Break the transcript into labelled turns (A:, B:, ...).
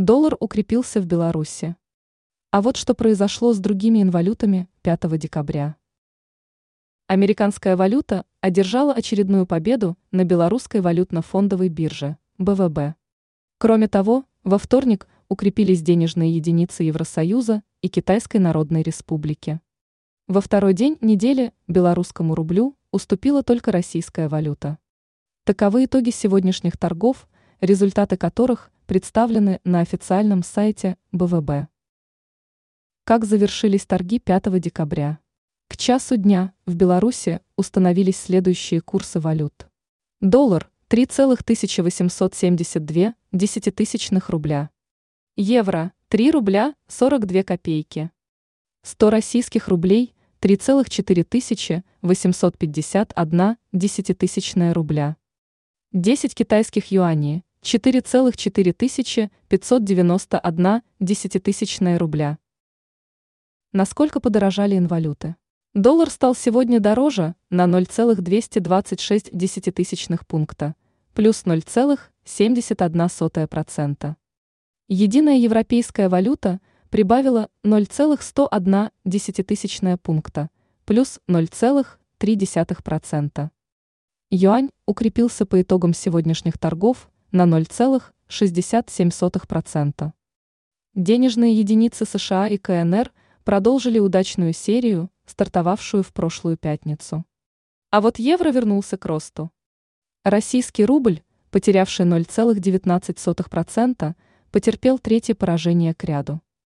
A: Доллар укрепился в Беларуси. А вот что произошло с другими инвалютами 5 декабря. Американская валюта одержала очередную победу на белорусской валютно-фондовой бирже БВБ. Кроме того, во вторник укрепились денежные единицы Евросоюза и Китайской Народной Республики. Во второй день недели белорусскому рублю уступила только российская валюта. Таковы итоги сегодняшних торгов, результаты которых представлены на официальном сайте БВБ. Как завершились торги 5 декабря? К часу дня в Беларуси установились следующие курсы валют. Доллар 3,1872 десятитысячных рубля. Евро 3 рубля 42 копейки. 100 российских рублей 3,4 тысячи 851 десятитысячная рубля. 10 китайских юаней 4,4 тысячи 591 десятитысячная рубля. Насколько подорожали инвалюты? Доллар стал сегодня дороже на 0,226 десятитысячных пункта, плюс 0,71%. Единая европейская валюта прибавила 0,101 десятитысячная пункта, плюс 0,3%. Юань укрепился по итогам сегодняшних торгов на 0,67%. Денежные единицы США и КНР продолжили удачную серию – стартовавшую в прошлую пятницу. А вот евро вернулся к росту. Российский рубль, потерявший 0,19%, потерпел третье поражение к ряду.